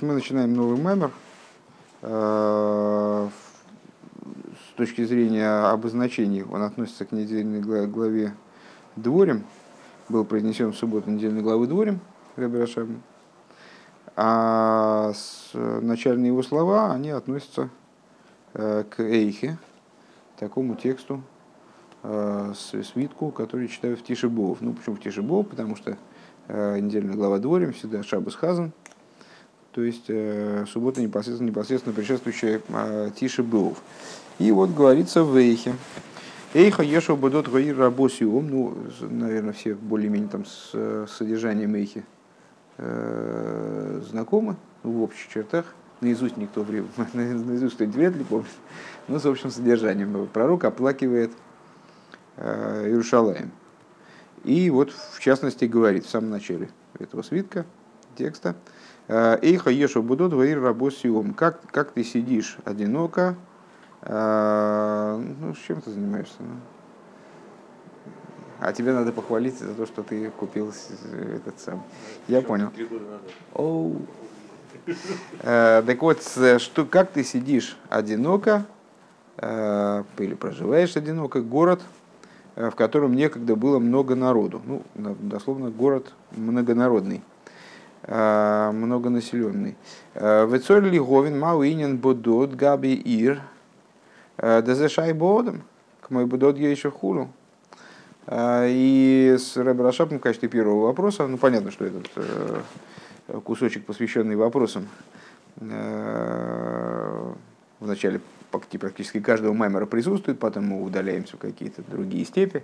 Мы начинаем новый мемор. Э, с точки зрения обозначений он относится к недельной главе Дворим. Был произнесен в субботу недельной главы Дворим Рабирашабом. А начальные его слова, они относятся э, к Эйхе, такому тексту, э, свитку, который читаю в Тишебов. Ну, почему в Тишебов? Потому что недельная глава Дворим всегда Шабас Хазан – то есть э, суббота непосредственно, непосредственно предшествующая э, Тише Быов. И вот говорится в Эйхе. Эйха Ешо Бадот Гаир Рабосиум, ну, наверное, все более-менее там с, с содержанием Эйхи э, знакомы, в общих чертах. Наизусть никто, наизусть кто вряд ли помнит, но с общим содержанием. Пророк оплакивает э, Иерушалаем. И вот, в частности, говорит в самом начале этого свитка, текста, Эйха ешу будут ваир рабосиум. Как, как ты сидишь одиноко? А, ну, с чем ты занимаешься? Ну? А тебе надо похвалить за то, что ты купил этот сам. Я понял. Оу. А, так вот, что, как ты сидишь одиноко, а, или проживаешь одиноко, город, в котором некогда было много народу. Ну, дословно, город многонародный. Э, многонаселенный. Э, Вецоль Лиговин Мауинин Бодот Габи Ир э, Дезешай Бодом к мой Бодот еще хулу. И с Рашапом в качестве первого вопроса, ну понятно, что этот кусочек, посвященный вопросам, в начале практически каждого маймера присутствует, потом мы удаляемся в какие-то другие степи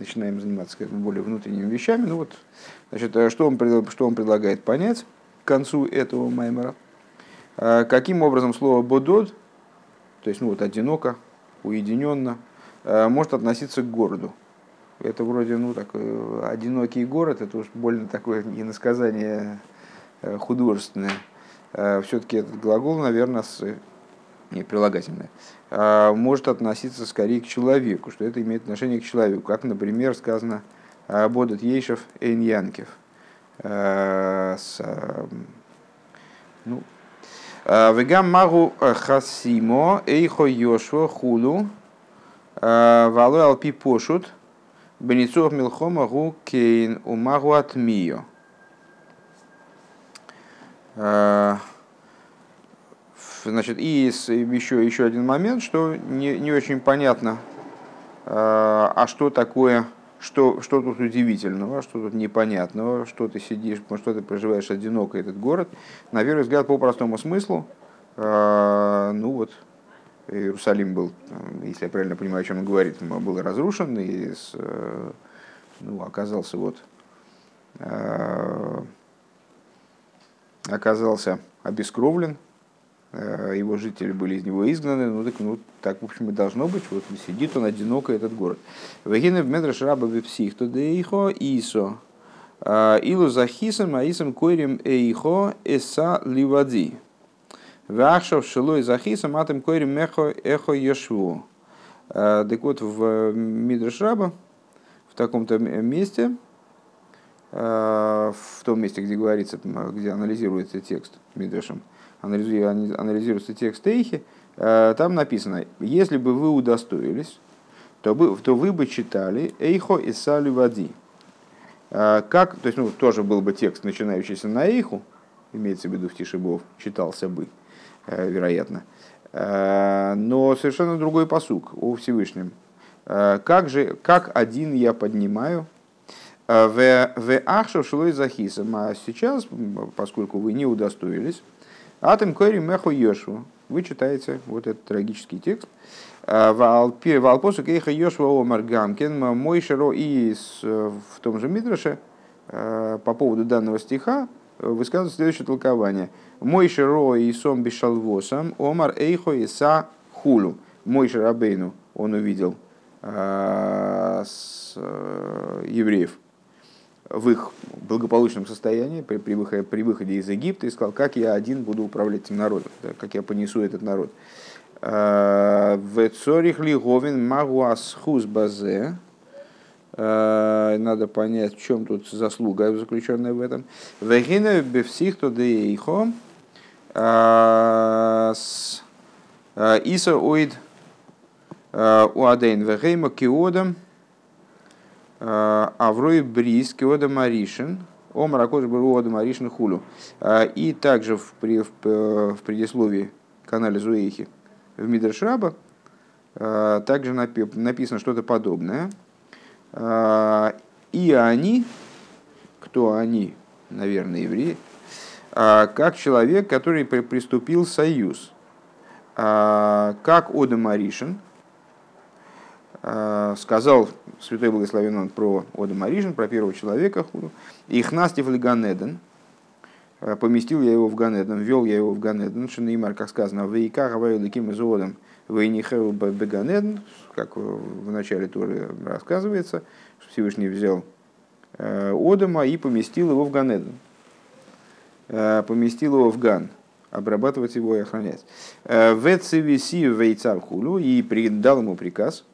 начинаем заниматься более внутренними вещами. Ну вот, значит, э, что он, что он предлагает понять к концу этого маймера? Э, каким образом слово «бодод», то есть ну вот одиноко, уединенно, э, может относиться к городу? Это вроде, ну, так, одинокий город, это уж больно такое иносказание художественное. Все-таки этот глагол, наверное, с не прилагательное, а, может относиться скорее к человеку, что это имеет отношение к человеку. Как, например, сказано Бодат Ейшев Эйн Янкев. А, ну, а, Вегам магу хасимо эйхо йошво хулу валу алпи пошут беницух милхома гу кейн умагу атмио. Значит, и еще, еще один момент, что не, не очень понятно, а, а что такое, что, что тут удивительного, что тут непонятного, что ты сидишь, что ты проживаешь одиноко этот город. На первый взгляд, по простому смыслу, а, ну вот, Иерусалим был, если я правильно понимаю, о чем он говорит, был разрушен и ну, оказался вот оказался обескровлен, Э, его жители были из него изгнаны, ну так, ну, так в общем, и должно быть, вот сидит он одиноко, этот город. Вегины в медраш раба вепсих, то дейхо исо, э, илу захисом, аисом койрим эйхо эса ливади. Вахшав шилой захисом, атом койрим мехо эхо ешву. Э, так вот, в Мидраш Раба, в таком-то месте, в том месте, где говорится, где анализируется текст Мидрашем, анализируется текст Эйхи, э, там написано, если бы вы удостоились, то, бы, то вы бы читали Эйхо и Салю Вади. Э, как, то есть, ну, тоже был бы текст, начинающийся на Эйху, имеется в виду в Тишибов, читался бы, э, вероятно. Но совершенно другой посук о Всевышнем. Как же, как один я поднимаю в Ахшев Шлой Захисом. А сейчас, поскольку вы не удостоились, Атом Кори Меху Йошву. Вы читаете вот этот трагический текст. А, Валпосу Кейха Йошва Омар Гамкин, мой широ и в том же Мидраше а, по поводу данного стиха высказывает следующее толкование. Мой широ и сом бешалвосам Омар Эйхо и Са Хулу. Мой шарабейну он увидел евреев в их благополучном состоянии при, при, выходе, при выходе из Египта и сказал, как я один буду управлять этим народом, да, как я понесу этот народ. А, в Цорих Лиговин Магуасхус Базе. А, надо понять, в чем тут заслуга заключенная в этом. Вегина бевсих то деихо Иса оид уадейн вегейма киодам аврой бриз киодам аришин омар акош был уадам аришин хулю. И также в, в, в предисловии к анализу в Мидршраба также написано что-то подобное. И они, кто они, наверное, евреи, как человек, который приступил союз, как Ода Маришин, сказал Святой Благословен он про Ода Маришин, про первого человека, их настив ли Ганеден, поместил я его в Ганеден, ввел я его в Ганеден, Шинеймар, как сказано, в Ика Гаваю Ликим Изодом, Вейнихеу Беганеден, как в начале Торы рассказывается, что Всевышний взял Одама и поместил его в Ганеден. Поместил его в Ган, обрабатывать его и охранять. В Цивиси Вейцар Хулю и дал ему приказ,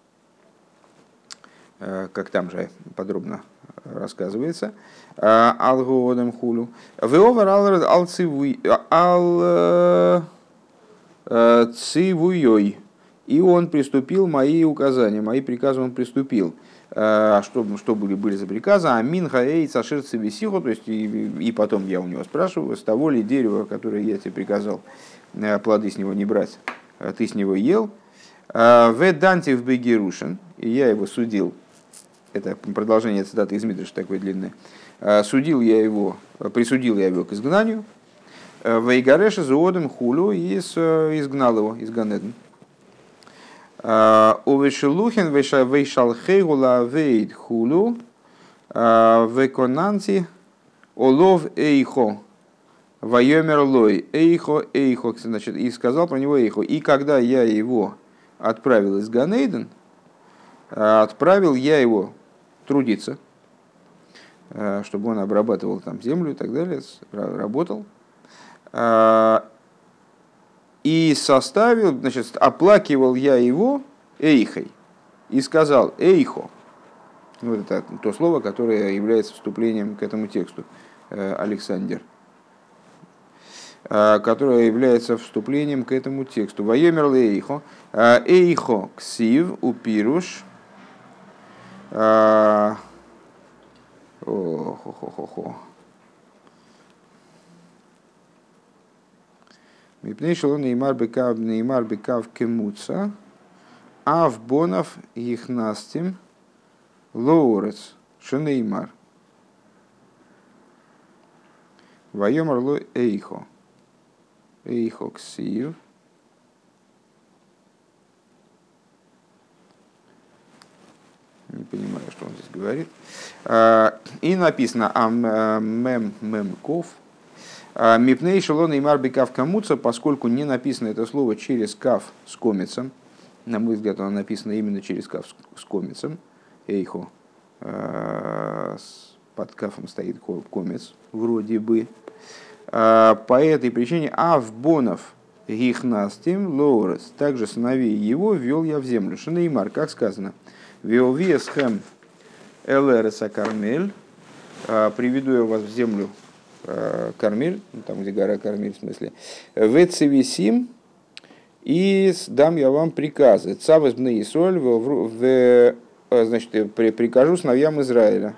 как там же подробно рассказывается, Алгоодам Хулю. Веовар ал цивуей. И он приступил мои указания, мои приказы он приступил. А что, что были, были за приказы? Амин хаэй сашир цивисиху, то есть и, и потом я у него спрашиваю, с того ли дерева, которое я тебе приказал, э, плоды с него не брать, ты с него ел. «Э, в данте в бегерушин, и я его судил, это продолжение цитаты из Мидриш такое длинное, «Э, судил я его, присудил я его к изгнанию, в Игареша зоодом хулю и изгнал его из Ганеден. Увешелухин вейшалхейгула вейд хулу веконанти олов эйхо. Вайомер лой эйхо эйхо. Значит, и сказал про него эйхо. И когда я его отправил из Ганейден, отправил я его трудиться, чтобы он обрабатывал там землю и так далее, работал. И составил, значит, оплакивал я его эйхой. И сказал эйхо. Вот это то слово, которое является вступлением к этому тексту. Э, Александр э, которое является вступлением к этому тексту. Воемер эйхо. Э, эйхо ксив упируш. О, хо, хо, хо, хо. Мипней шелон неймар бекав неймар бекав кемуца, а в бонов их настим лоурец шенеймар. Вайомар ло эйхо. Эйхо ксив. Не понимаю, что он здесь говорит. И написано ам мем мем ков а, Мипней шелона и марби кав камуца, поскольку не написано это слово через кав с комицем, на мой взгляд, оно написано именно через кав с комицем, эйхо, а, под кафом стоит комец, вроде бы. А, по этой причине Авбонов Гихнастим Лоурес, также сыновей его ввел я в землю. Шинеймар, как сказано, Виовиесхем Элереса Кармель, приведу я вас в землю Э, Кармиль, ну, там, где гора Кармиль, в смысле, Вецевисим, и дам я вам приказы. Цавес бне Исоль, в, значит, прикажу сыновьям Израиля.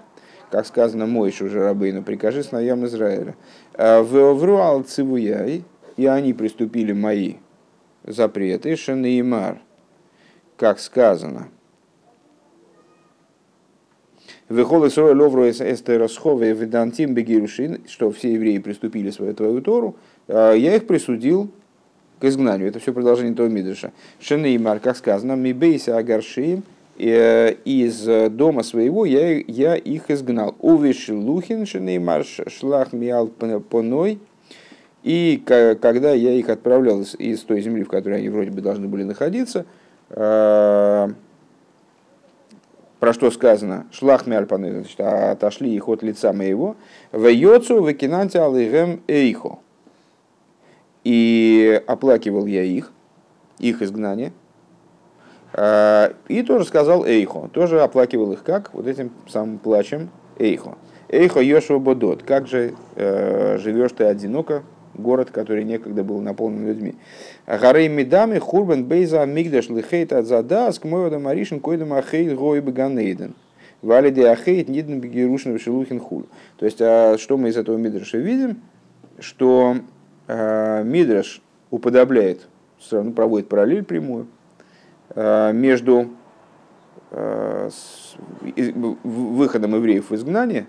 Как сказано, Мойш уже рабыну, прикажи сыновьям Израиля. «Э, в Вруал Цивуяй, и они приступили мои запреты, Шанеймар, как сказано – Вехолы срой ловру эстеросхове ведантим бегирушин, что все евреи приступили свою твою Тору, а, я их присудил к изгнанию. Это все продолжение того Мидриша. Шенеймар, как сказано, мибейся агаршием, э, из дома своего я, я их изгнал. Увиш лухин шенеймар шлах миал поной, и когда я их отправлял из, той земли, в которой они вроде бы должны были находиться, а, про что сказано, шлах мяльпаны, значит, отошли их от лица моего, в йоцу выкинанте алыгем эйхо. И оплакивал я их, их изгнание, а, и тоже сказал эйхо, тоже оплакивал их как? Вот этим самым плачем эйхо. Эйхо Йошуа Бодот, как же э, живешь ты одиноко город, который некогда был наполнен людьми. Гарей Медами, Хурбан Бейза, Мигдаш, Лихейт, Адзадас, Кмойода Маришин, Койдам Ахейт, Гой Баганейден. Валиди Ахейт, Нидн Бегерушин, Шелухин Хул. То есть, а что мы из этого Мидраша видим? Что э, Мидраш уподобляет, сразу проводит параллель прямую э, между выходом евреев в изгнание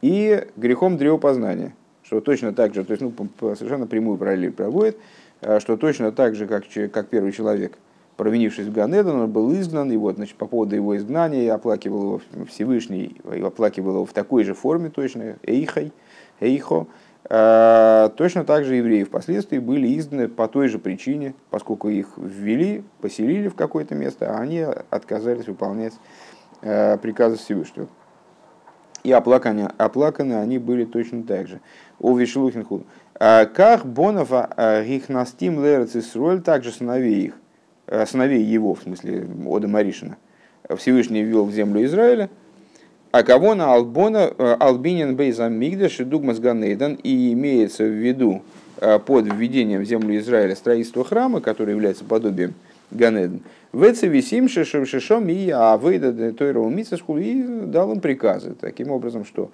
и грехом древопознания. Что точно так же, то есть ну, совершенно прямую параллель проводит, э, что точно так же, как, как первый человек, провинившись в Ганедон, он был изгнан, и вот, значит, по поводу его изгнания оплакивал его Всевышний, и оплакивал его в такой же форме точно, эйхой, эйхо, э, Точно так же евреи впоследствии были изгнаны по той же причине, поскольку их ввели, поселили в какое-то место, а они отказались выполнять э, приказы Всевышнего и оплаканы, оплаканы они были точно так же. У Вишлухинху. А как Бонова а, Гихнастим Лерцисроль, также сыновей их, а, сыновей его, в смысле Ода Маришина, Всевышний ввел в землю Израиля, а кого на Албона, Албинин Бейзам Мигдаш и Дугмас Ганейдан, и имеется в виду под введением в землю Израиля строительство храма, который является подобием Ганеден. Веце висим шишом и авейда тойрова митсашкул и дал им приказы. Таким образом, что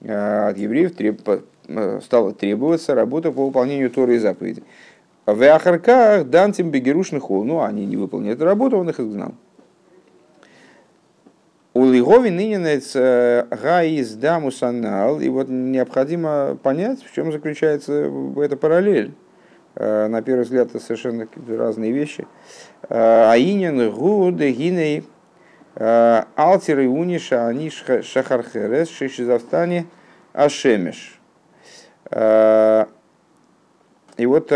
э, от евреев треб, э, стало требоваться работа по выполнению Торы и заповедей. В Ахарках дантим бегерушных хол. Ну, они не выполнили эту работу, он их изгнал. У Лигови ныненец э, гаиз дамусанал. И вот необходимо понять, в чем заключается эта параллель. На первый взгляд, это совершенно разные вещи. Аинин гуд гиней алтеры униша они шахархерес шишизавтани ашемеш. И вот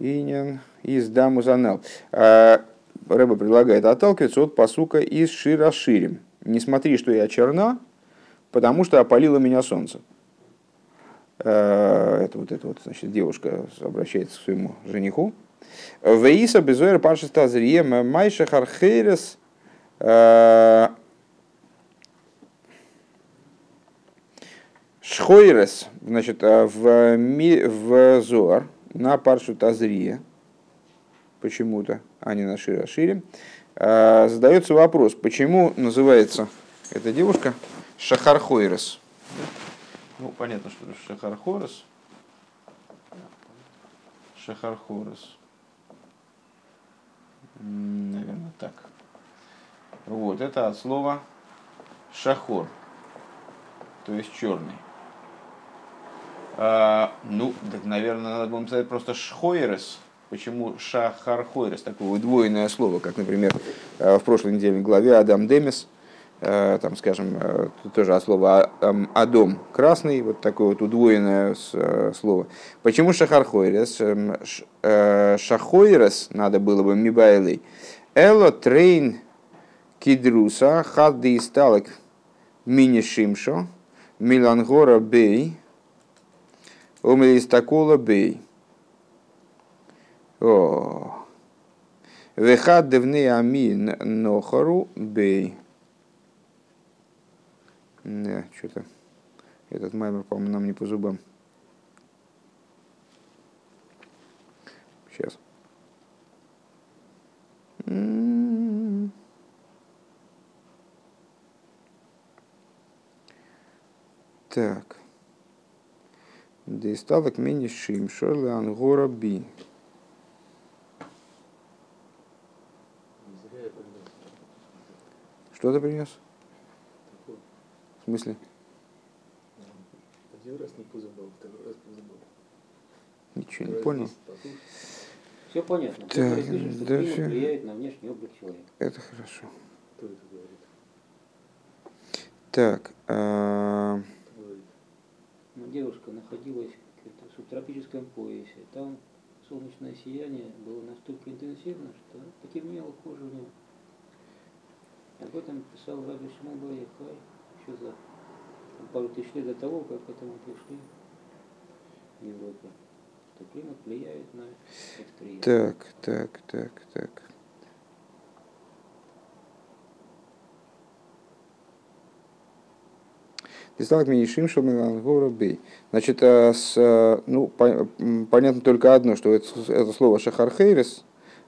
Инин из Дамузанел. Рэба предлагает отталкиваться от посука из Широширим. Не смотри, что я черна, потому что опалило меня солнце. Это вот эта вот, значит, девушка обращается к своему жениху, Вейса безуэр паша стазрием майша хархерес э, Шхойрес, значит, э, в, в Зор на паршу Тазрия, почему-то, а не на Шире, э, задается вопрос, почему называется эта девушка Шахархойрес. Ну, понятно, что Шахархорес. Шахархорес. Наверное, так. Вот, это от слова шахор, то есть черный. А, ну, так, наверное, надо было сказать просто шхойрес. Почему шахархойрес? Такое удвоенное слово, как, например, э, в прошлой неделе в главе Адам Демис – там, скажем, э, тоже от слова «адом» – красный, вот такое вот удвоенное э, слово. Почему шахархойрес? Эм, шахойрес надо было бы мибайлей. Эло трейн кидруса хадди сталок мини шимшо милангора бей омелистакола бей. Вехад девны амин нохару бей. Да, что-то этот маймер, по-моему, нам не по зубам. Сейчас. Так. Дейставок мини шим шорли ангора би. Что ты принес? Смысле? Один раз не позабыл, второй раз позабыл. Ничего не понял. Все понятно. Так, да, все. влияет на внешний облик человека. Это хорошо. Кто это говорит? Так. А... Ну, девушка находилась в субтропическом поясе. Там солнечное сияние было настолько интенсивно, что потемнело кожа у нее. Об этом писал Раби Шимон Барьяхай еще за пару тысяч лет до того, как к этому пришли в Европе. Что климат влияет на восприятие. Так, так, так, так. Дисталк Минишим Шалмилангора Бей. Значит, э, с, э, ну, по- понятно только одно, что это, это слово Шахархейрес,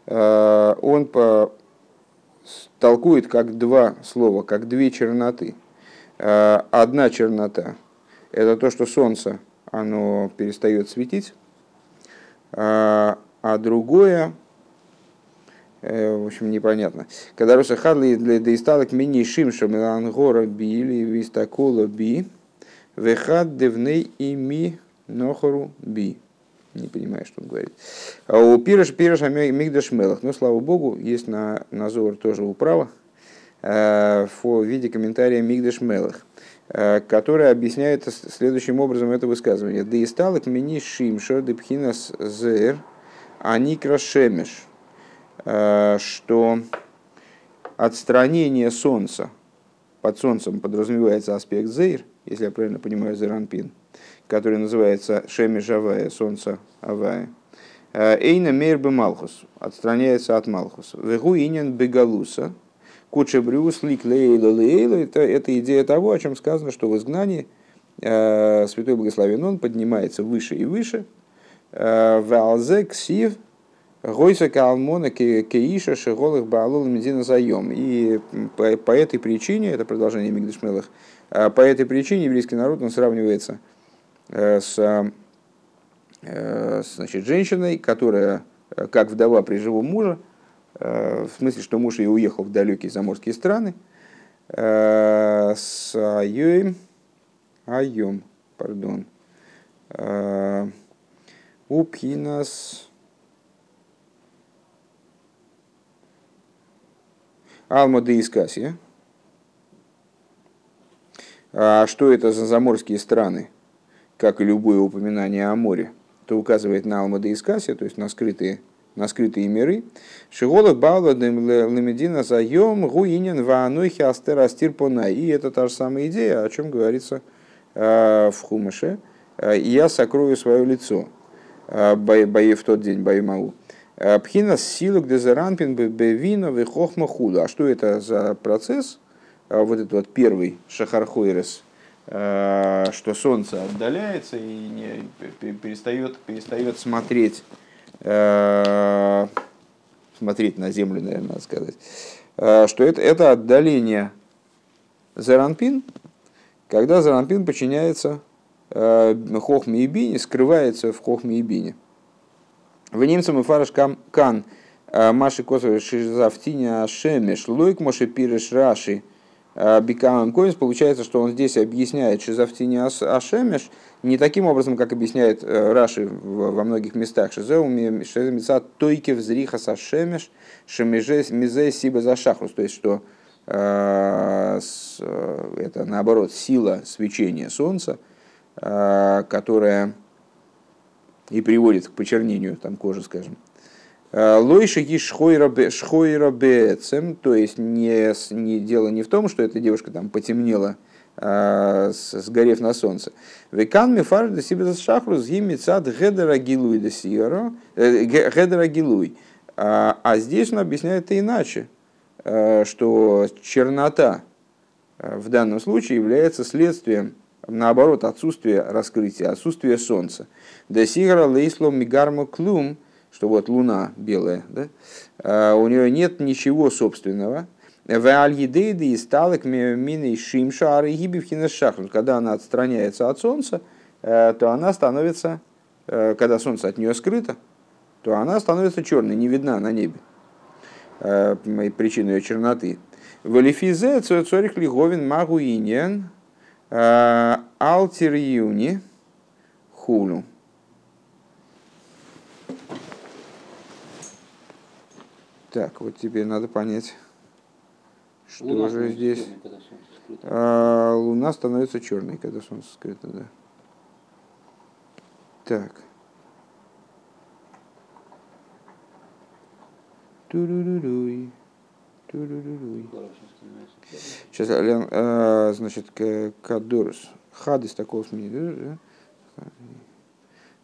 э, он по, толкует как два слова, как две черноты. Э, Одна чернота – это то, что солнце, оно перестает светить, а а другое, э, в общем, непонятно. Когда Роша Хадли для Дейсталок мини Шимша Мелангора Би или Вистакола Би, Вехад Девней Ими Нохору Би. Не понимаю, что он говорит. А у Пираш Пираш Мигдаш Мелах. Но, слава богу, есть на Назор тоже управа э, в виде комментария Мигдаш Мелах, э, который объясняет следующим образом это высказывание. Дейсталок мини Шимша Депхинас Зер Аникра Шемеш. Э, Что отстранение солнца под солнцем подразумевается аспект Зейр, если я правильно понимаю, Зеранпин, который называется Шемеш Авая, солнце Авая. Э, Эйна Мейр Малхус, отстраняется от Малхус. Вегу инин бегалуса, куча брюс лик лейла лейла, это, это идея того, о чем сказано, что в изгнании э, Святой Благословен Он поднимается выше и выше. Э, Валзе ксив Гойса Калмона Кеиша Шеголых Баалул Медина Заем. И по, по этой причине, это продолжение Мигдашмелых, э, по этой причине еврейский народ он сравнивается э, с, с, значит, женщиной, которая, как вдова при живом муже, в смысле, что муж ее уехал в далекие заморские страны, э, с Айоем, Айом, пардон, э, Упхинас, Алма де Искасия. А что это за заморские страны? Как и любое упоминание о море, то указывает на Алма де Искасия, то есть на скрытые, на скрытые миры. Шигола Баула Лемедина Заем Гуинин Ваанойхи Астер Астир Понай. И это та же самая идея, о чем говорится э, в Хумыше. Э, «Я сокрою свое лицо» э, бои в тот день, бои. Э, Пхина силу где заранпин бевино вихохма худа. А что это за процесс? Вот этот вот первый шахархойрес, что солнце отдаляется и не, пе- перестает, перестает смотреть, смотреть на землю, наверное, сказать. Э, Что это, это отдаление заранпин, когда заранпин подчиняется э, хохме и бине, скрывается в хохме и бине. В немцам и фараш кам- кан э, маши косовы шизавтиня шемеш лойк моше пиреш раши бикамам коинс. Получается, что он здесь объясняет шизавтиня ашемеш не таким образом, как объясняет э, Раши во многих местах. Шизеуми шеземица тойке взриха сашемеш шемеже мизе сиба за шахрус. То есть, что э, э, это наоборот сила свечения солнца, которая и приводит к почернению там, кожи, скажем. Лойшики шхойрабецем, то есть не, не дело не в том, что эта девушка там потемнела, сгорев на солнце. Векан мифар де себе шахру с цад гедера гилуй де сиеро, э, ге- гедера гилуй. А а здесь он объясняет это иначе, э, что чернота э, в данном случае является следствием, наоборот, отсутствия раскрытия, отсутствия солнца. Десигра лейсло мигармо клум, что вот луна белая, да, э, у нее нет ничего собственного. В альидейды и сталок мины шимша арихибивхина шахрут. Когда она отстраняется от солнца, э, то она становится, э, когда солнце от нее скрыто, то она становится черной, не видна на небе. Э, Причина ее черноты. Валифизе цорих лиговин магуинен алтер юни хулу. Так, вот теперь надо понять, что Луна же здесь. черной. А, Луна становится черной, когда солнце скрыто, да. Так. Становится черной. Сейчас, Лен, а, значит, к- Кадурс. Хадис такого сменит.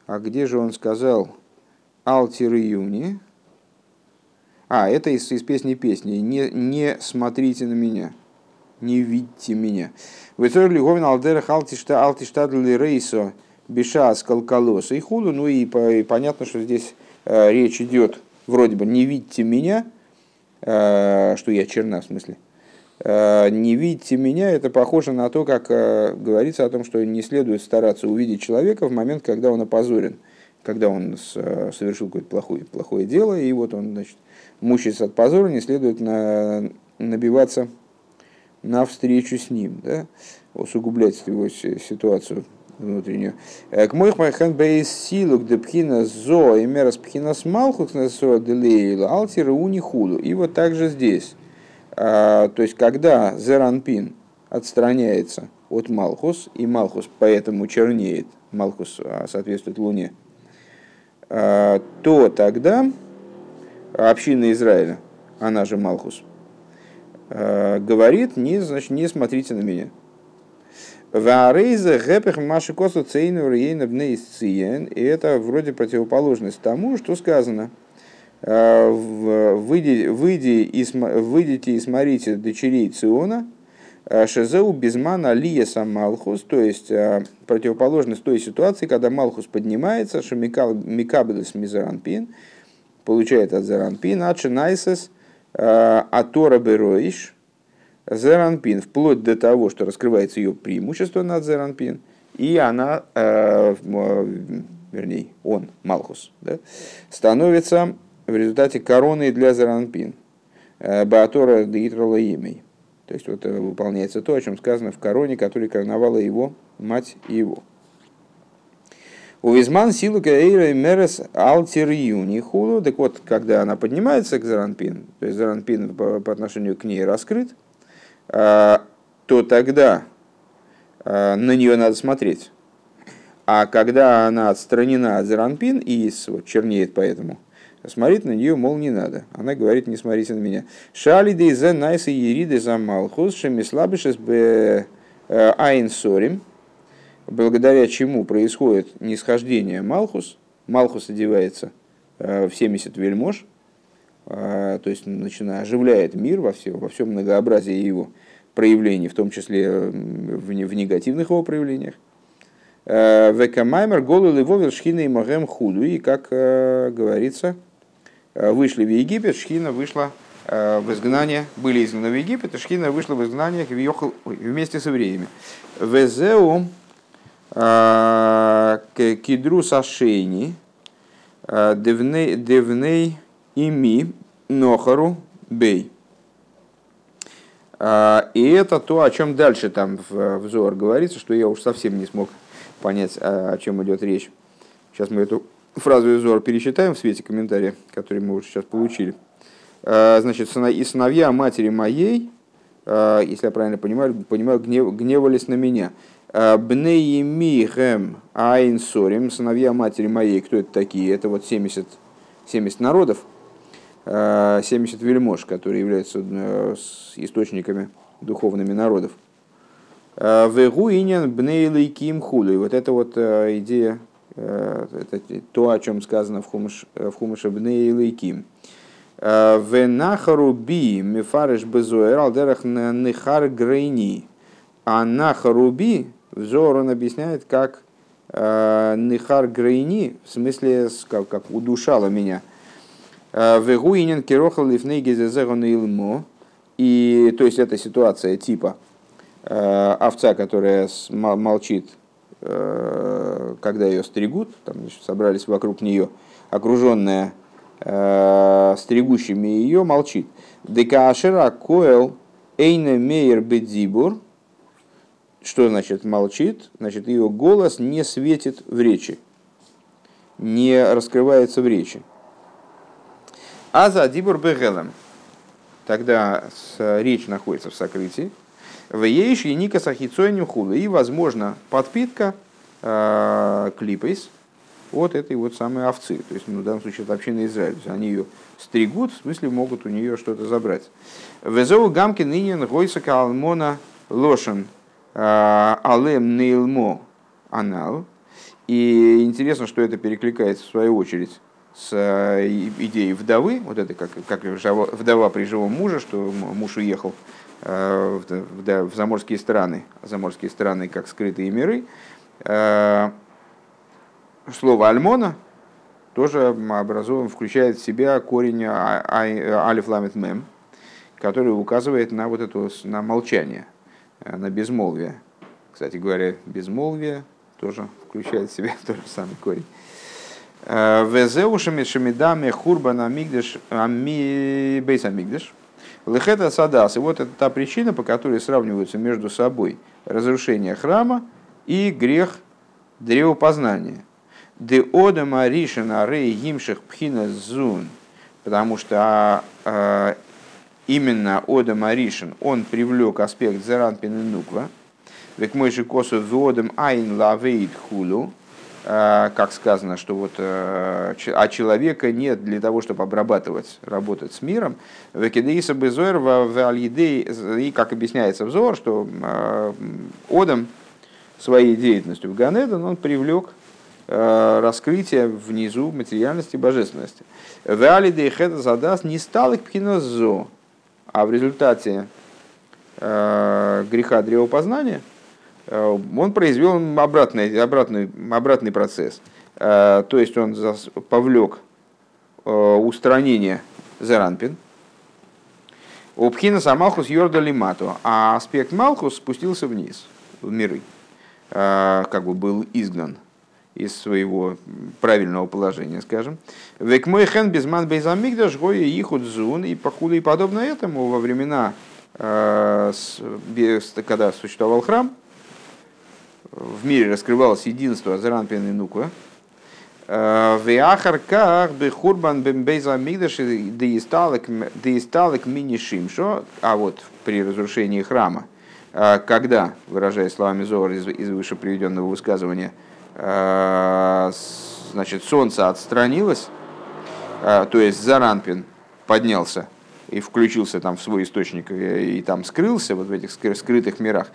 А где же он сказал Алтир Юни? А, это из, из песни песни. Не, не смотрите на меня. не видите меня. Вецор лиговин алдерах алтишта алтиштадли рейсо биша скалкалоса и худу. Ну и, по, и понятно, что здесь э, речь идет вроде бы не видите меня, э, что я черна в смысле. Э, не видите меня, это похоже на то, как э, говорится о том, что не следует стараться увидеть человека в момент, когда он опозорен, когда он с, э, совершил какое-то плохое, плохое дело, и вот он значит, мучается от позора, не следует на, набиваться на встречу с ним, да, усугублять его ситуацию внутреннюю. К моих майхан бейс силу где пхина зо и мерас пхина смалхут на со делейла алтира уни худу. И вот также здесь. А, то есть, когда зеранпин отстраняется от Малхус, и Малхус поэтому чернеет, Малхус а, соответствует Луне, а, то тогда община Израиля, она же Малхус, говорит, не, значит, не смотрите на меня. Варейза гэпех маши косу цейну рейна И это вроде противоположность тому, что сказано. Выйди, выйди и, выйдите и смотрите дочерей Циона, Шезеу безмана лия Малхус, то есть противоположность той ситуации, когда Малхус поднимается, что Микабелес Мизаранпин, получает от Заранпин, Ачинайсес, Атора Бероиш, Зеранпин, вплоть до того, что раскрывается ее преимущество над Зеранпин, и она, э, вернее, он, Малхус, да, становится в результате короной для Зеранпин, э, Баатора Деитрола имей. То есть вот э, выполняется то, о чем сказано в короне, которой короновала его мать и его. У Визман силу Каэйра Мерес Алтер Юни. Так вот, когда она поднимается к Заранпин, то есть Заранпин по, по отношению к ней раскрыт, а, то тогда а, на нее надо смотреть. А когда она отстранена от Заранпин и вот, чернеет поэтому, смотреть на нее, мол, не надо. Она говорит, не смотрите на меня. Шали де за найса ериды за малхус, шемислабишес бе э, айн сорим, благодаря чему происходит нисхождение Малхус. Малхус одевается э, в 70 вельмож, а, то есть начиная оживляет мир во, все, во всем многообразии его проявлений, в том числе в, в негативных его проявлениях. Э, Векамаймер голу левовил шхина и магем худу. И, как э, говорится, э, вышли в Египет, шхина вышла в изгнание, были изгнаны в Египет, и шхина вышла в изгнание вместе с евреями. Везеу кидру сашейни девней ими нохару бей. И это то, о чем дальше там в взор говорится, что я уж совсем не смог понять, о чем идет речь. Сейчас мы эту фразу из Зор пересчитаем в свете комментария, который мы уже сейчас получили. Значит, и сыновья матери моей, если я правильно понимаю, понимаю гнев, гневались на меня. Бнеемихем Айнсорим, сыновья матери моей, кто это такие? Это вот 70, 70 народов, 70 вельмож, которые являются э, источниками духовными народов. Вегу инин бнейлы ким худу. И вот это вот э, идея, э, это то, о чем сказано в, хумыш, в хумыше бнейлы ким. Венахару би мифариш безуэр алдерах нехар грейни. А нахаруби, взор он объясняет, как нехар грейни, в смысле, как, как удушало меня – Вегуинен кирохал лифней илмо. И то есть это ситуация типа э, овца, которая молчит, э, когда ее стригут, там собрались вокруг нее, окруженная э, стригущими ее, молчит. Декашера коэл эйне мейер бедзибур. Что значит молчит? Значит, ее голос не светит в речи, не раскрывается в речи. А за дибур бегелем. Тогда речь находится в сокрытии. В ейш и ника сахицойним. И, возможно, подпитка э, клипейс от этой вот самой овцы. То есть, ну, в данном случае, это община Израиля. Они ее стригут, в смысле, могут у нее что-то забрать. Везоу гамки нынен гойсака алмона лошен алем нейлмо анал. И интересно, что это перекликается в свою очередь с э, идеей вдовы, вот это как, как вдова при живом муже, что муж уехал в, в, в заморские страны, заморские страны как скрытые миры. Слово альмона тоже образован, включает в себя корень а, а, алиф ламит мем, который указывает на вот это на молчание, на безмолвие. Кстати говоря, безмолвие тоже включает в себя тот же самый корень. Везеушами шамидами хурбана амигдеш бейс амигдеш. Лехета садас. И вот это та причина, по которой сравниваются между собой разрушение храма и грех древопознания. Де ода маришина рей гимших пхина зун. Потому что а, а, именно ода маришин, он привлек аспект заранпин и нуква. Век мой же косу вводом айн лавейт хулу Э, как сказано, что вот, э, а человека нет для того, чтобы обрабатывать, работать с миром. Векидеиса безойр в и как объясняется взор, что э, Одам своей деятельностью в Ганедон он привлек раскрытие внизу материальности и божественности. В алидей хета задаст не стал их пхинозо, а в результате греха древопознания – Э, он произвел обратный, обратный, обратный процесс. Э, то есть он повлек э, устранение Зеранпин. Обхина Самалхус Йорда Лимату, а аспект Малхус спустился вниз, в миры, как бы был изгнан из своего правильного положения, скажем. Век мой хен безман безамигдаш гоя ихуд зун и похули и подобно этому во времена, когда существовал храм, в мире раскрывалось единство Азаранпин и Нуква, э, в Ахарках Бехурбан Бембейза Мигдаш Деисталек Мини Шимшо, а вот при разрушении храма, э, когда, выражая словами Зора из, из выше приведенного высказывания, э, значит, солнце отстранилось, то есть Заранпин поднялся и включился там в свой источник и там скрылся вот в этих скрытых мирах,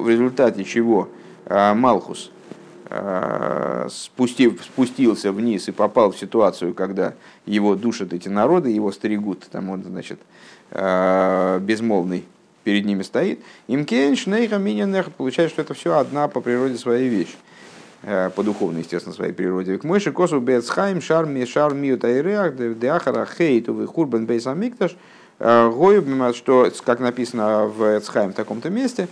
в результате чего Малхус спустив, спустился вниз и попал в ситуацию, когда его душат эти народы, его стерегут, там он, значит, безмолвный перед ними стоит. Им кейнш, нейха, получается, что это все одна по природе своей вещь по духовной, естественно, своей природе. К мойши косу бецхайм шарми шарми тайреах деахара хейту вихурбан бейсамикташ – Гою, что, как написано в Эцхайм в таком-то месте,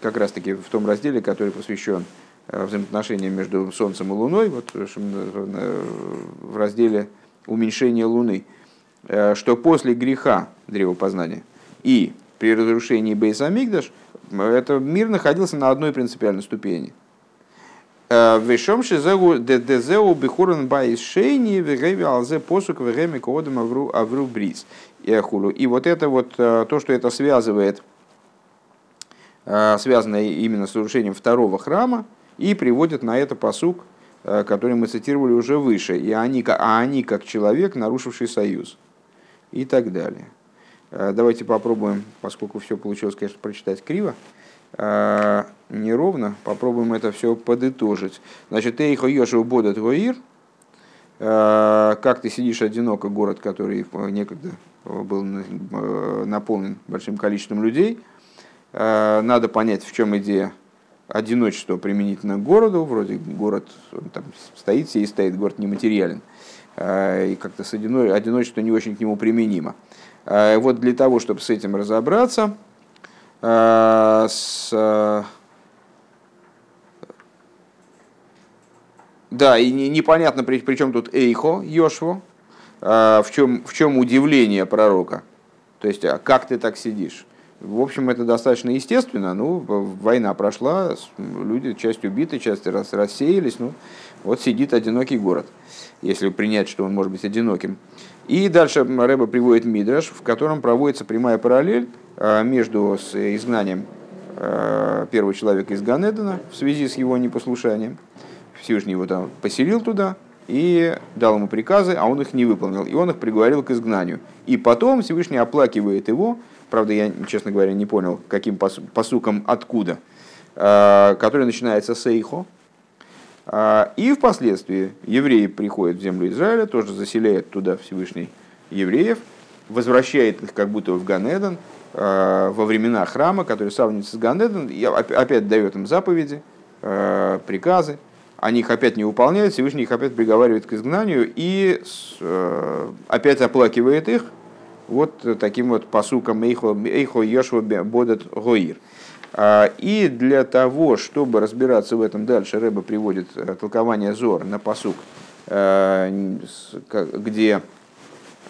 как раз-таки в том разделе, который посвящен э, взаимоотношениям между Солнцем и Луной, вот э, в разделе уменьшения Луны, э, что после греха древопознания и при разрушении Бейсамигдаш, это мир находился на одной принципиальной ступени. Вешом шизеу дезеу бихуран байс шейни вегеви алзе посук вегеми коодам авру бриз. Яхулу. И вот это вот, э, то, что это связывает, э, связано именно с разрушением второго храма, и приводит на это посук, э, который мы цитировали уже выше, и они, а они как человек, нарушивший союз, и так далее. Давайте попробуем, поскольку все получилось, конечно, прочитать криво, неровно, попробуем это все подытожить. Значит, Эйхо Йошев Бодат Гоир, как ты сидишь одиноко, город, который некогда был э, наполнен большим количеством людей. Э, надо понять, в чем идея одиночества применительно к городу. Вроде город там стоит, себе стоит, город нематериален. Э, и как-то с одиночество не очень к нему применимо. Вот для того, чтобы с этим разобраться, с Да, и непонятно, при, при чем тут Эйхо, Йошво, а, в чем, в чем удивление пророка. То есть, а как ты так сидишь? В общем, это достаточно естественно. Ну, война прошла, люди, часть убиты, часть рас, рассеялись. Ну, вот сидит одинокий город, если принять, что он может быть одиноким. И дальше Рэба приводит Мидраш, в котором проводится прямая параллель а, между изгнанием первого человека из Ганедена в связи с его непослушанием. Всевышний его там поселил туда, и дал ему приказы, а он их не выполнил, и он их приговорил к изгнанию. И потом Всевышний оплакивает его, правда, я, честно говоря, не понял, каким посуком, откуда, а, который начинается с Эйхо, а, и впоследствии евреи приходят в землю Израиля, тоже заселяет туда Всевышний евреев, возвращает их как будто в Ганедон во времена храма, который сравнивается с Ганедон, и опять дает им заповеди, приказы, они их опять не выполняют, Всевышний их опять приговаривает к изгнанию и опять оплакивает их, вот таким вот посуком «Эйхо, эйхо Йошва бодет гоир». А, и для того, чтобы разбираться в этом дальше, Рэба приводит э, толкование Зор на посук, э, где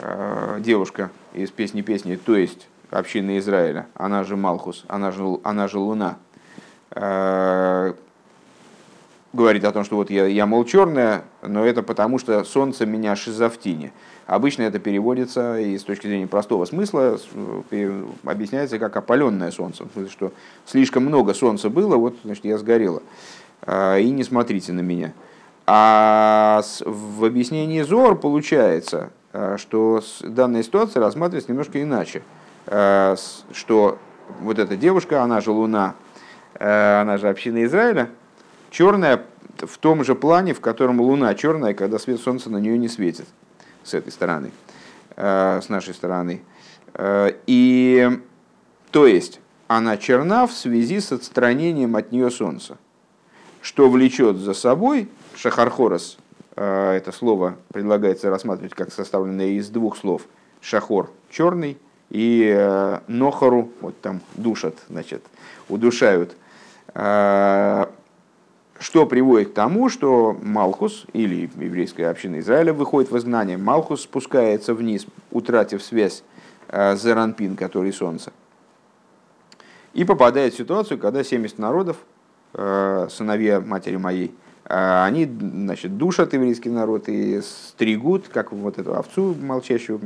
э, девушка из песни песни, то есть община Израиля, она же Малхус, она же, она же Луна, говорит о том, что вот я, я мол черная, но это потому, что солнце меня шизофтине. Обычно это переводится и с точки зрения простого смысла объясняется как опаленное солнце. Что слишком много солнца было, вот значит я сгорела. А, и не смотрите на меня. А в объяснении Зор получается, э, что данная ситуация рассматривается немножко иначе. Э, что вот эта девушка, она же Луна, она же община Израиля, черная в том же плане, в котором Луна черная, когда свет Солнца на нее не светит с этой стороны, э, с нашей стороны. Э, и то есть она черна в связи с отстранением от нее солнца, что влечет за собой шахархорос. Э, это слово предлагается рассматривать как составленное из двух слов. Шахор – черный, и нохору, вот там душат, значит, удушают что приводит к тому, что Малхус или еврейская община Израиля выходит в изгнание. Малхус спускается вниз, утратив связь э, с Зеранпин, который солнце. И попадает в ситуацию, когда 70 народов, э, сыновья матери моей, э, они значит, душат еврейский народ и стригут, как вот эту овцу молчащую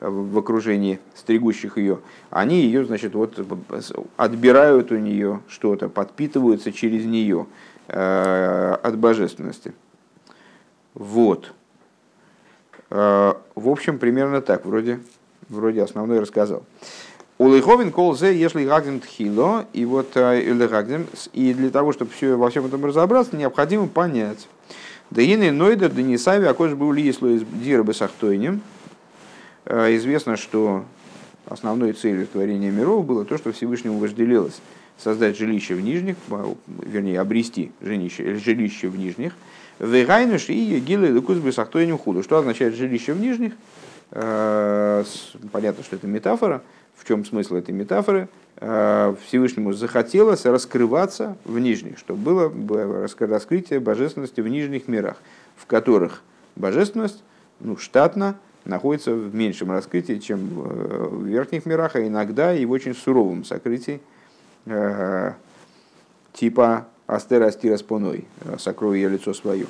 в окружении стригущих ее. Они ее, значит, вот отбирают у нее что-то, подпитываются через нее. Э, от божественности. Вот. Э, в общем, примерно так, вроде, вроде основной рассказал. У Лейховин колзе, если гагдем тхило, и вот э, или и для того, чтобы все, во всем этом разобраться, необходимо понять. Да ины нойдер денисави, а кож был лисло из дирбы сахтойнем. Известно, что основной целью творения миров было то, что Всевышнему вожделелось создать жилище в нижних, вернее, обрести жилище, жилище в нижних. Вегайнуш и гилы лукус бесахтойним худу. Что означает жилище в нижних? Э, понятно, что это метафора. В чем смысл этой метафоры? Э, Всевышнему захотелось раскрываться в нижних, чтобы было раскрытие божественности в нижних мирах, в которых божественность ну, штатно находится в меньшем раскрытии, чем в верхних мирах, а иногда и в очень суровом сокрытии, Э, типа Астера Астира споной, э, сокрою я лицо свое.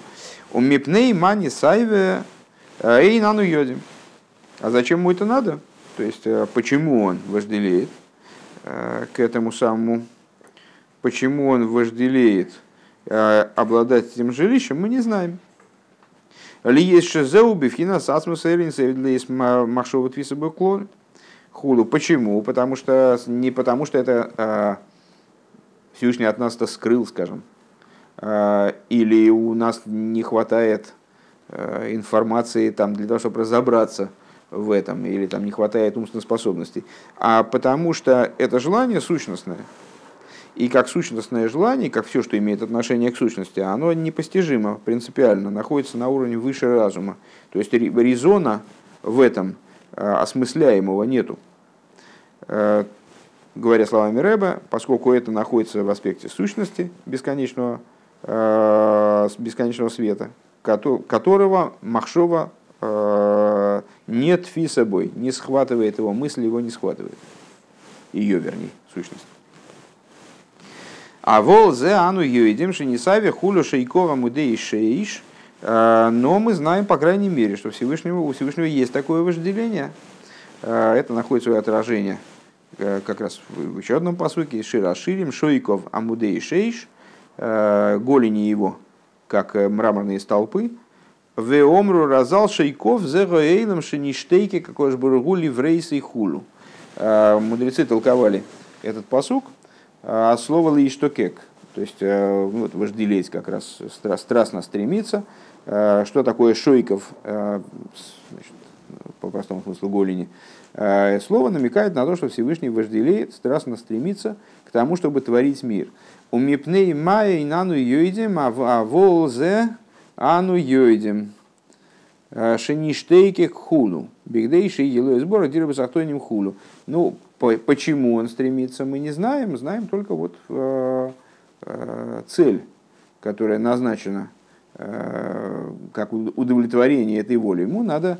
У мипней мани сайве э, и нану йодим. А зачем ему это надо? То есть, почему он вожделеет к этому самому, почему он вожделеет обладать этим жилищем, мы не знаем. Ли есть шезеу бифхина сасмус эринс есть махшовут висабы клон хулу. Почему? Потому что не потому, что это э, Всевышний от нас-то скрыл, скажем, э, или у нас не хватает э, информации там, для того, чтобы разобраться в этом, или там не хватает умственных способностей, а потому что это желание сущностное. И как сущностное желание, как все, что имеет отношение к сущности, оно непостижимо принципиально, находится на уровне выше разума. То есть резона в этом осмысляемого нету. Э, говоря словами Рэба, поскольку это находится в аспекте сущности бесконечного, э, бесконечного света, которого Махшова нет фи собой, не схватывает его, мысль его не схватывает. Ее, вернее, сущность. А вол зе ану юидим шинисаве хулю шейкова мудей Э, но мы знаем, по крайней мере, что Всевышнего, у Всевышнего есть такое вожделение. Э, это находит свое отражение э, как раз в еще одном посуке. Шира Ширим, Шойков, Амудей Шейш, голени его, как мраморные столпы. Веомру разал шейков зероэйном шиништейки, какой же бургули в рейсе и хулу. Мудрецы толковали этот посук от слова лиштокек, то есть вот, вожделеть как раз страстно стремиться, Э, что такое Шойков? Э, значит, по простому смыслу голени, э, слово намекает на то, что Всевышний вожделеет, страстно стремится к тому, чтобы творить мир. У мипней мая нану йойдем, а волзе ану йойдем. Шеништейки к хулу. Бигдейши елой сбора дирба сахтойним хулу. Ну, почему он стремится, мы не знаем. Знаем только вот цель, которая назначена как удовлетворение этой воли. Ему надо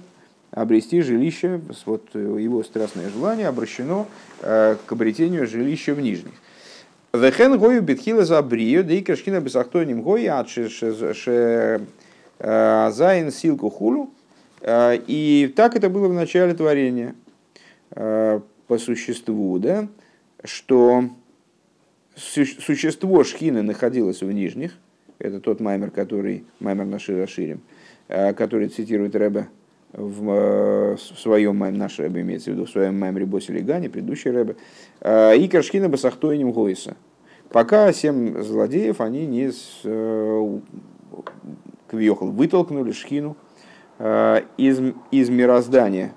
обрести жилище, вот его страстное желание обращено к обретению жилища в нижних. Вехен гою битхила за брию, да и крашкина бесахтоним гои, а зайн силку хулу. И так это было в начале творения по существу, да, что существо шхины находилось в нижних, это тот маймер, который, маймер наши расширим, который цитирует Рэбе в, в своем маймере, наш Рэбе имеется в виду, в своем маймере Босили Гане, предыдущий Рэбе, и Крашкина Басахтойним Гойса. Пока семь злодеев, они не с, э, квьехал, вытолкнули шхину э, из, из мироздания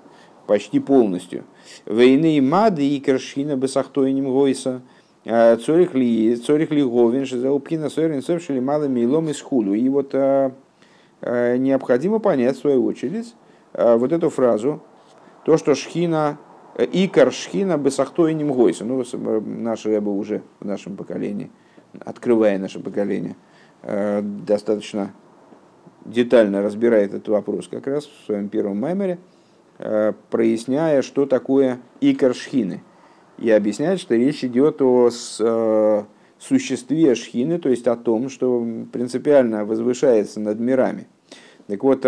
почти полностью. Войны мады и крашхина бесахтойним гойса. Э, цорих ли, цорих ли говин, шизаупкина сойрин совшили малыми илом из худу. И вот необходимо понять, в свою очередь, вот эту фразу, то, что шхина Икар шхина бесахтойним гойса. Ну, наши рыбы уже в нашем поколении, открывая наше поколение, э, достаточно детально разбирает этот вопрос как раз в своем первом маймере, э, проясняя, что такое икар шхины. И объясняет, что речь идет о э, существе шхины, то есть о том, что принципиально возвышается над мирами. Так вот,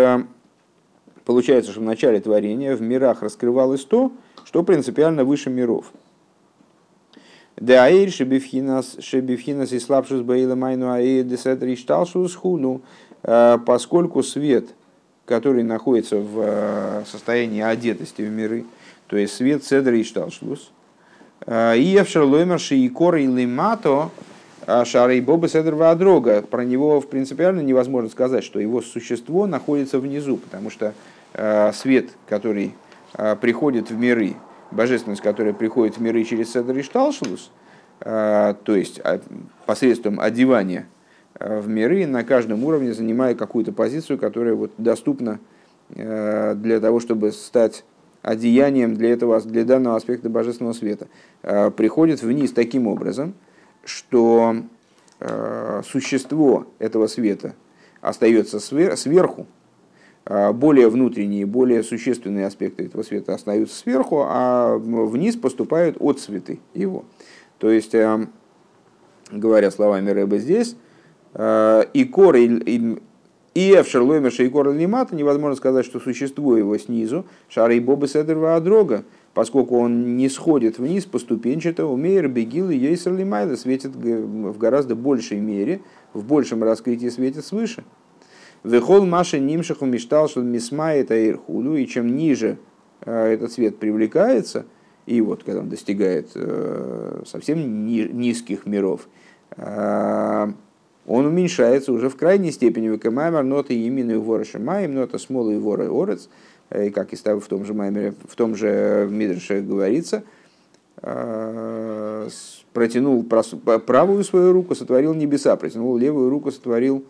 получается, что в начале творения в мирах раскрывалось то, что принципиально выше миров. Деаир шебифхинас шебифхинас и слабшус баила майну аир десетр ишталшус хуну, э, поскольку свет, который находится в э, состоянии одетости в миры, то есть свет седр ишталшус, э, и евшерлоймер шиикор и лимато, Шары Боба Седр Вадрога. Про него в принципиально невозможно сказать, что его существо находится внизу, потому что свет, который а, приходит в миры, божественность, которая приходит в миры через Седр и Шталшелус, а, то есть а, посредством одевания в миры, на каждом уровне занимая какую-то позицию, которая вот доступна для того, чтобы стать одеянием для, этого, для данного аспекта божественного света, приходит вниз таким образом, что существо этого света остается сверху, а, более внутренние, более существенные аспекты этого света остаются сверху, а вниз поступают отцветы его. То есть, э, говоря словами Рэба здесь, э, и кор И кор лимата невозможно сказать, что существо его снизу, шары и бобы седерва адрога, поскольку он не сходит вниз поступенчато, умеер бегил и ейсер лимайда светит в гораздо большей мере, в большем раскрытии светит свыше. Вехол Маша Нимшаху мечтал, что Мисма это Ирхулю, и чем ниже э, этот цвет привлекается, и вот когда он достигает э, совсем низких миров, э, он уменьшается уже в крайней степени выкамаймер ноты именно вора шимаем, нота смолы и вора орец, и как и в том же маймере, в том же Мидрше говорится, протянул правую свою руку, сотворил небеса, протянул левую руку, сотворил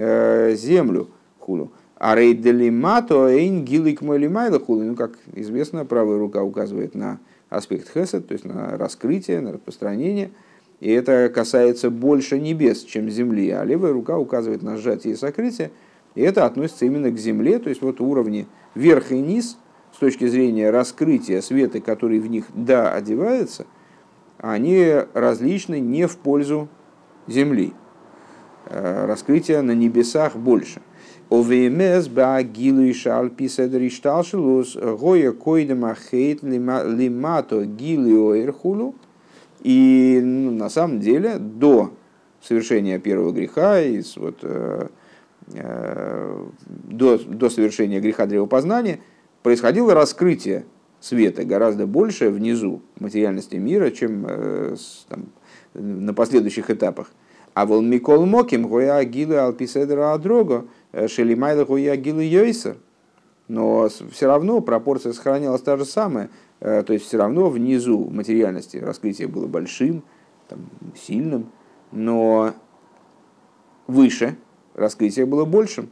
Э, землю худу. А рейделимато эйн гилик молимайла худу. Ну, как известно, правая рука указывает на аспект хесед, то есть на раскрытие, на распространение. И это касается больше небес, чем земли. А левая рука указывает на сжатие и сокрытие. И это относится именно к земле, то есть вот уровни верх и низ, с точки зрения раскрытия света, который в них да одевается, они различны не в пользу земли. Э, раскрытия на небесах больше. ОВМС ирхулу. И ну, на самом деле до совершения первого греха, из, вот, э, э, до, до совершения греха древопознания, происходило раскрытие света гораздо больше внизу материальности мира, чем э, с, там, на последующих этапах. А вол Микол Моким, Гоя Агилы Алписедра Адрого, э, Шелимайла Гоя Агилы Йойсер. но все равно пропорция сохранялась та же самая. Э, то есть все равно внизу материальности раскрытие было большим, там, сильным, но выше раскрытие было большим.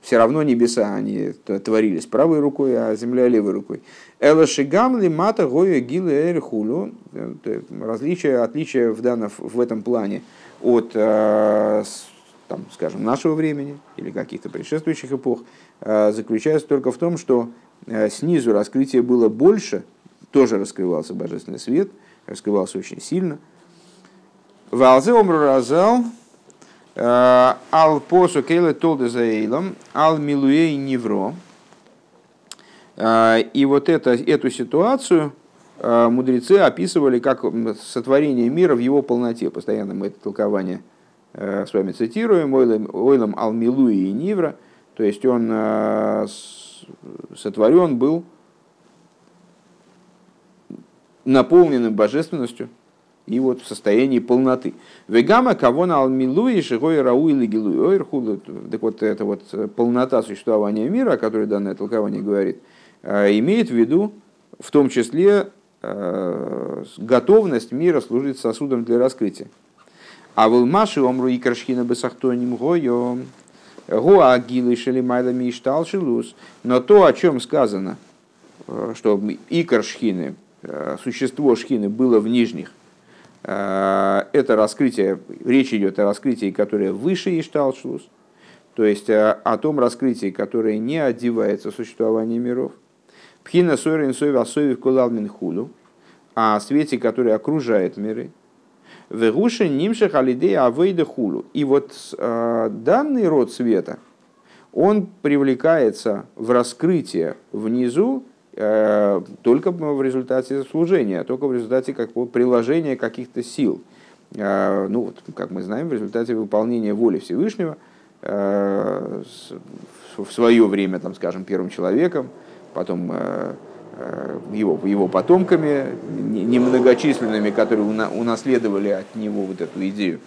Все равно небеса, они творились правой рукой, а земля левой рукой. Эла шигамли мата гоя гилы эрхулю. Различие, отличие в, данном, в этом плане от, э, там, скажем, нашего времени или каких-то предшествующих эпох э, заключается только в том, что э, снизу раскрытие было больше, тоже раскрывался божественный свет, раскрывался очень сильно. Валзе омру разал, Э, ал посу кейле толде заэйлом, ал милуей невро. Э, и вот это, эту ситуацию э, мудрецы описывали как сотворение мира в его полноте. Постоянно мы это толкование с вами цитируем. Ойлом ал милуи и. То есть он сотворен был наполненным божественностью, и вот в состоянии полноты. Вегама кого на алмилуи шигой рау или гилуи Так вот, это вот э, полнота существования мира, о которой данное толкование говорит, э, имеет в виду в том числе э, готовность мира служить сосудом для раскрытия. А в Илмаши омру и крашхина бесахтоним гойом, гуагилы шелимайла миштал. Но то, о чем сказано, что икор шхины, существо шхины было в нижних, Э, это раскрытие, речь идет о раскрытии, которое выше Ишталшлус, то есть э, о том раскрытии, которое не одевается в существование миров. Пхина сойрин сой васови кулалмин хулу, о свете, который окружает миры. Вегуши нимших алидея авейда хулу. И вот э, данный род света, он привлекается в раскрытие внизу Э, только в результате служения, только в результате как, приложения каких-то сил. Э, ну, вот, как мы знаем, в результате выполнения воли Всевышнего в свое время, там, скажем, первым человеком, потом его, его потомками, немногочисленными, которые унаследовали от него вот эту идею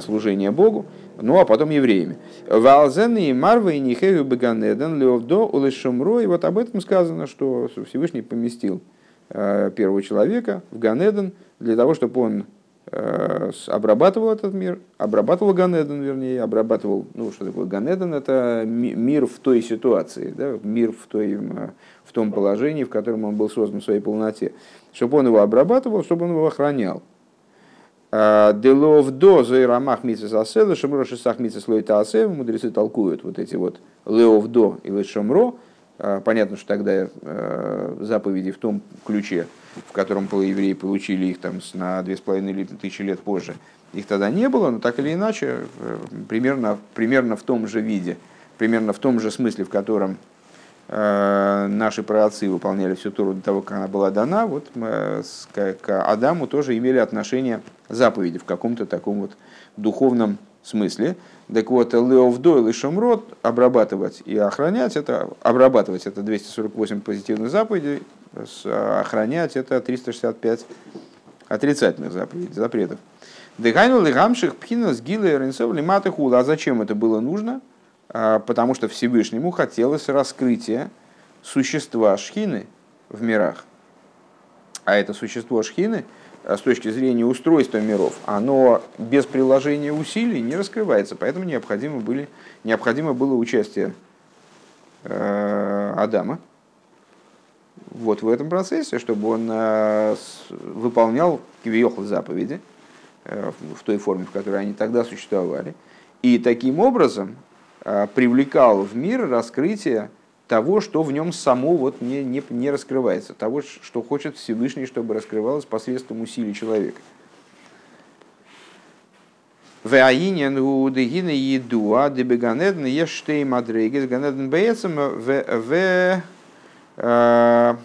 служения Богу, ну а потом евреями. Валзен и Марва и Нихею Беганеден Леовдо Улешумро. И вот об этом сказано, что Всевышний поместил э, первого человека в Ганеден для того, чтобы он э, обрабатывал этот мир, обрабатывал Ганеден, вернее, обрабатывал, ну что такое Ганеден, это мир в той ситуации, да, мир в, той, том положении, в котором он был создан в своей полноте, чтобы он его обрабатывал, чтобы он его охранял. Делов до зайрамах митсис аселы, шамро шесах митсис лойта асев, мудрецы толкуют вот эти вот леов до и лешамро. Понятно, что тогда э, заповеди в том ключе, в котором евреи получили их там на две с половиной тысячи лет позже, их тогда не было, но так или иначе, э, примерно, примерно в том же виде, примерно в том же смысле, в котором наши праотцы выполняли всю Тору до того, как она была дана, вот мы к Адаму тоже имели отношение заповеди в каком-то таком вот духовном смысле. Так вот, Леовдойл и Шамрот обрабатывать и охранять это, обрабатывать это 248 позитивных заповедей, охранять это 365 отрицательных заповедей, запретов. Дыхайну лигамших пхинас гилы ренсов лиматы хула. А зачем это было нужно? А, потому что Всевышнему хотелось раскрытия существа шхины в мирах. А это существо шхины, а, с точки зрения устройства миров, оно без приложения усилий не раскрывается, поэтому необходимо, были, необходимо было участие э, Адама вот в этом процессе, чтобы он выполнял кивиохл заповеди в той форме, в которой они тогда существовали. И таким образом привлекал в мир раскрытие того, что в нем само вот не, не, не раскрывается, того, что хочет Всевышний, чтобы раскрывалось посредством усилий человека. Веаинен у дегина едуа дебеганедн ештей мадрегес ганедн бейцем в э,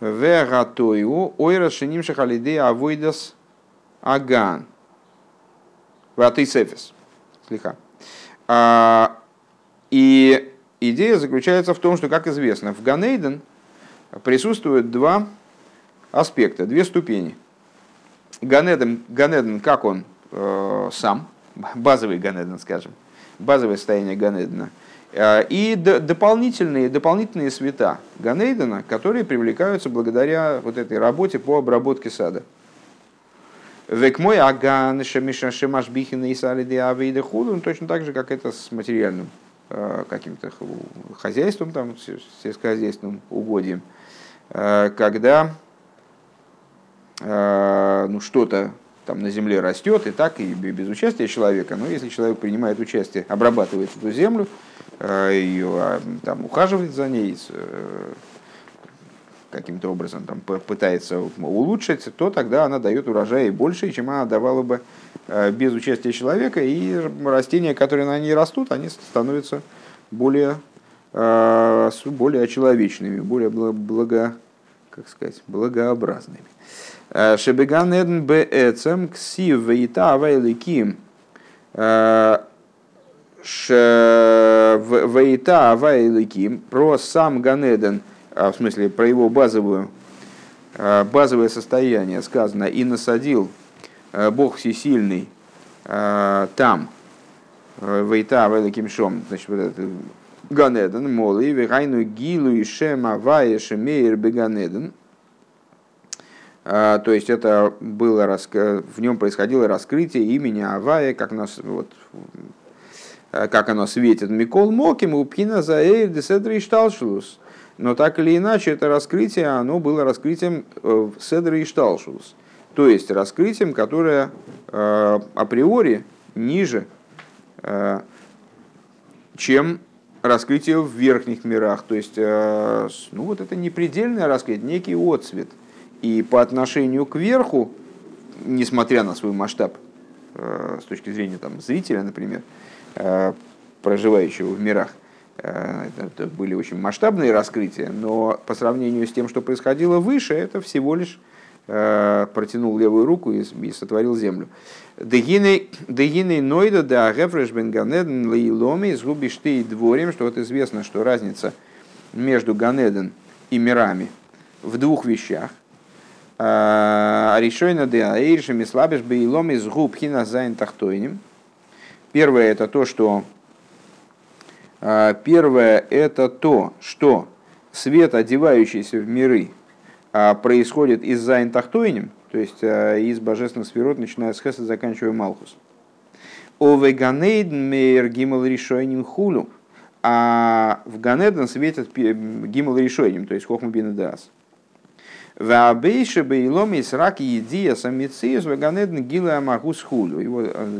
вегатою ойра шиним шахалидей авойдас аган. Ватый сефис. Слегка. А, и идея заключается в том, что, как известно, в Ганейден присутствуют два аспекта, две ступени. Ганеден, Ганеден как он э, сам, базовый Ганеден, скажем, базовое состояние Ганедена, Э, и дополнительные, дополнительные света Ганейдена, которые привлекаются благодаря вот этой работе по обработке сада. Век мой аган шемаш бихина и салиды авида худу, ну, точно так же, как это с материальным э, каким-то хозяйством, там, сельскохозяйственным угодьем, э, когда ну, что-то там на земле растет, и так, и без участия человека. Но если человек принимает участие, обрабатывает эту землю, ее, а, там, ухаживает за ней, э, каким-то образом там, пытается улучшить, то тогда она дает урожай больше, чем она давала бы э, без участия человека, и растения, которые на ней растут, они становятся более, э, более человечными, более благо, как сказать, благообразными. Шебеган эдн бээцем ксив вейта авайликим вейта авайликим про сам Ганеден, в смысле про его базовую, базовое состояние сказано и насадил Бог Всесильный там, вейта авайликим шом, значит, вот это Ганеден, моли, вегайну гилу и шем авая шемейр беганеден, а, то есть это было, в нем происходило раскрытие имени Авая, как, нас, вот, э, как оно светит. Микол Моким, Упхина Заэйр Деседри Шталшулус. Но так или иначе, это раскрытие, оно было раскрытием э, Седри Шталшулус. То есть раскрытием, которое э, априори ниже, чем раскрытие в верхних мирах. То есть, ну вот это не предельное раскрытие, некий отцвет – и по отношению к верху, несмотря на свой масштаб, э, с точки зрения там, зрителя, например, э, проживающего в мирах, э, это были очень масштабные раскрытия, но по сравнению с тем, что происходило выше, это всего лишь протянул левую руку и, сотворил землю. Дегиней нойда да гефреш бен ганеден лейломи сгубишь ты и дворим, что вот известно, что разница между ганеден и мирами в двух вещах. А, Решойна де аэйршими слабиш бейлом из губ хина зайн тахтойним. Первое это то, что первое это то, что свет, одевающийся в миры, а, происходит из зайн тахтойним, то есть из божественных сферот, начиная с Хеса, заканчивая Малхус. Овеганейдн мейр гимал решойним хулю. А в Ганеден светит гимал решойним, то есть хохма бин дас. Вабейши бейлом из раки едия самициус ваганедн гила амагус хулю.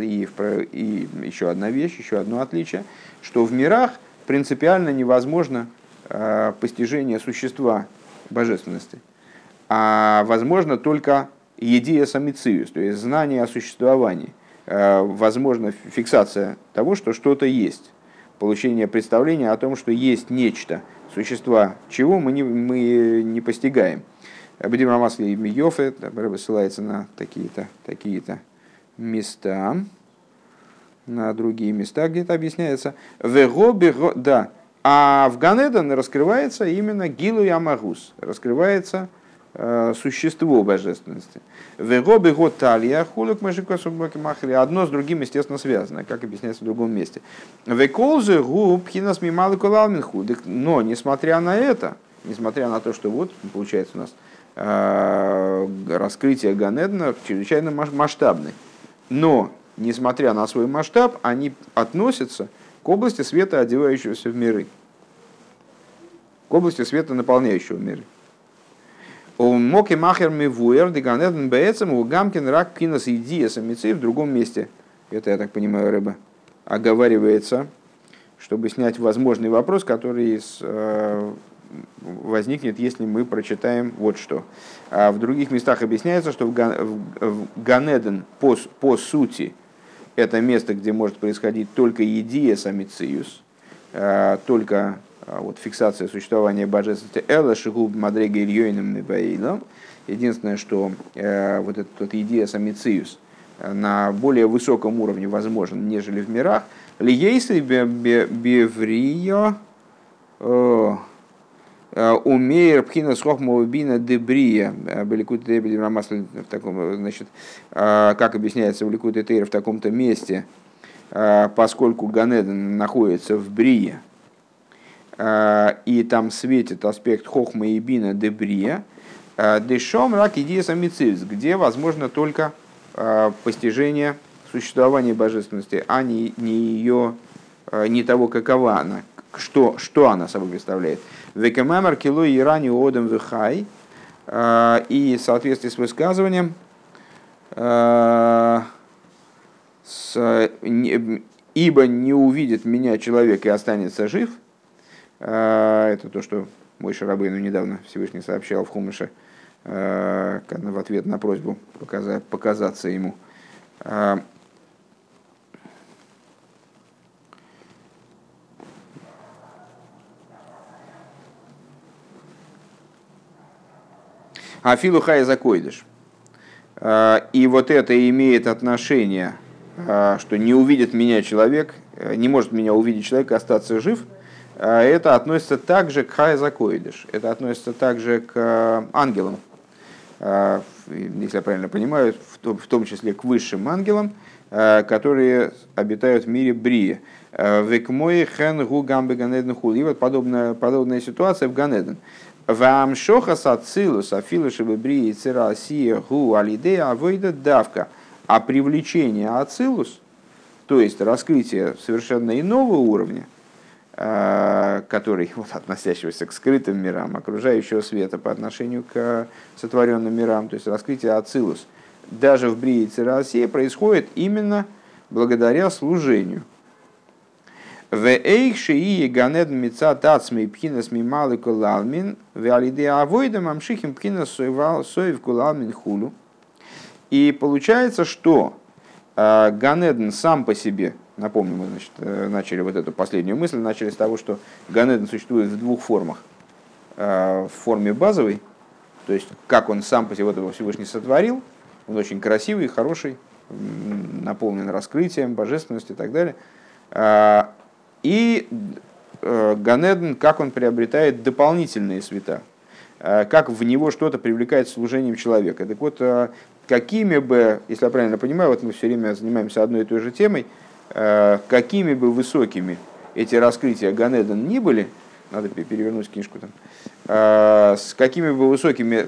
И, и еще одна вещь, еще одно отличие, что в мирах принципиально невозможно э, постижение существа божественности, а возможно только едия самициус, то есть знание о существовании, э, возможно фиксация того, что что-то есть, получение представления о том, что есть нечто, существа чего мы не, мы не постигаем. Будем Рамасли и Йофе, ссылается на такие-то такие места, на другие места, где-то объясняется. Вего, да. А в Ганеден раскрывается именно Гилу Ямагус, раскрывается э, существо божественности. Вего бего талия хулик махли. Одно с другим, естественно, связано, как объясняется в другом месте. Веколзы губ хинас мималы Но, несмотря на это, несмотря на то, что вот, получается у нас Э, раскрытие Ганедна чрезвычайно масштабны. Но, несмотря на свой масштаб, они относятся к области света, одевающегося в миры. К области света, наполняющего миры. У Моки Махер Мивуэр, Деганеден Бецем, у Гамкин Рак Кинос Идия Самицы в другом месте. Это, я так понимаю, рыба оговаривается, чтобы снять возможный вопрос, который э, возникнет, если мы прочитаем вот что. А в других местах объясняется, что в Ганеден по, по сути это место, где может происходить только едия самициус, а, только а, вот, фиксация существования божественности Эла Шигуб Мадрега Ильёйным Небаилом. Единственное, что э, вот этот вот идея самициус на более высоком уровне возможен, нежели в мирах. Лиейсы беврио Э, Умеер пхина схохмовбина дебрия. Э, Беликут в таком, значит, э, как объясняется в Тейр в таком-то месте, поскольку Ганеден находится в Брие, э, и там светит аспект хохма и бина дебрия, э, дешом рак идея самицивс, где возможно только э, постижение существования божественности, а не, не ее, не того, какова она, что, что она собой представляет. Векамамар кило и рани одам вихай, и в соответствии с высказыванием, с, ибо не увидит меня человек и останется жив, это то, что мой Шарабейну недавно Всевышний сообщал в Хумыше в ответ на просьбу показать, показаться ему. Афилу хай закойдыш. А, и вот это имеет отношение, а, что не увидит меня человек, э, не может меня увидеть человек и остаться жив, а, это относится также к хай закойдыш. Это относится также к э, ангелам, если я правильно понимаю, в том числе к высшим ангелам, которые обитают в мире Брия. Векмой хен гу гамбе ганеден хул. И вот подобная, подобная ситуация в Ганеден. Вам шохас ацилус афилушевы брии цира сия гу алидея авойда давка. А привлечение ацилус, то есть раскрытие совершенно иного уровня, э, который, вот, относящегося к скрытым мирам, окружающего света по отношению к сотворенным мирам, то есть раскрытие ацилус, даже в брии цирасия происходит именно благодаря служению. В эйхши и ганед мица тацмей пхинас мималы кулалмин, в алиде авойда мамшихим пхинас соев кулалмин хулу. И получается, что э, Ганеден сам по себе, напомню, мы значит, э, начали вот эту последнюю мысль, начали с того, что Ганеден существует в двух формах. Э, в форме базовой, то есть как он сам по себе вот его Всевышний сотворил, он очень красивый, хороший, наполнен раскрытием, божественностью и так далее. И э, Ганеден, как он приобретает дополнительные света, э, как в него что-то привлекает служением человека. Так вот, э, какими бы, если я правильно понимаю, вот мы все время занимаемся одной и той же темой, какими бы высокими эти раскрытия Ганеден ни были, надо перевернуть книжку там, с какими бы высокими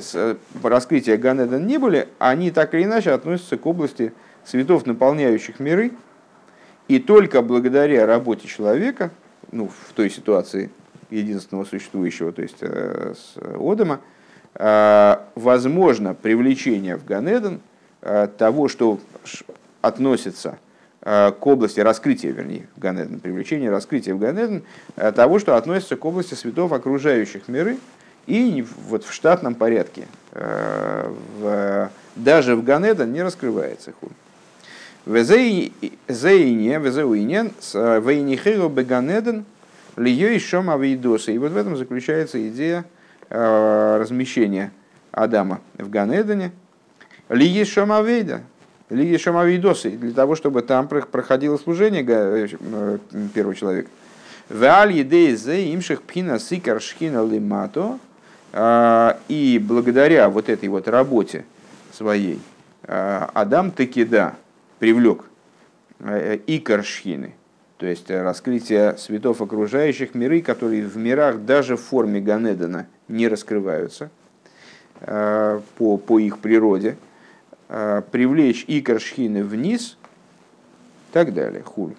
раскрытия Ганеден ни были, они так или иначе относятся к области светов, наполняющих миры, и только благодаря работе человека, ну, в той ситуации единственного существующего, то есть э, с Одама, э, возможно привлечение в Ганеден э, того, что относится к области раскрытия, вернее, в Ганеден, привлечение раскрытия в Ганеден того, что относится к области светов, окружающих миры, и вот в штатном порядке, в, даже в Ганеден не раскрывается хуй. Везейне, везеуинен, вейнихеру беганеден, льей шом авидоса. И вот в этом заключается идея э, размещения Адама в Ганедене. Льей шом авейда, льей шом авидоса, для того, чтобы там проходило служение э, первого человека. Веаль едей зе имших пхина сикар шхина лимато. Э, и благодаря вот этой вот работе своей, Адам таки да, привлек э, икор шхины, то есть э, раскрытие светов окружающих миры, которые в мирах даже в форме Ганедана не раскрываются э, по, по их природе, привлечь икор шхины вниз, и так далее, хуль.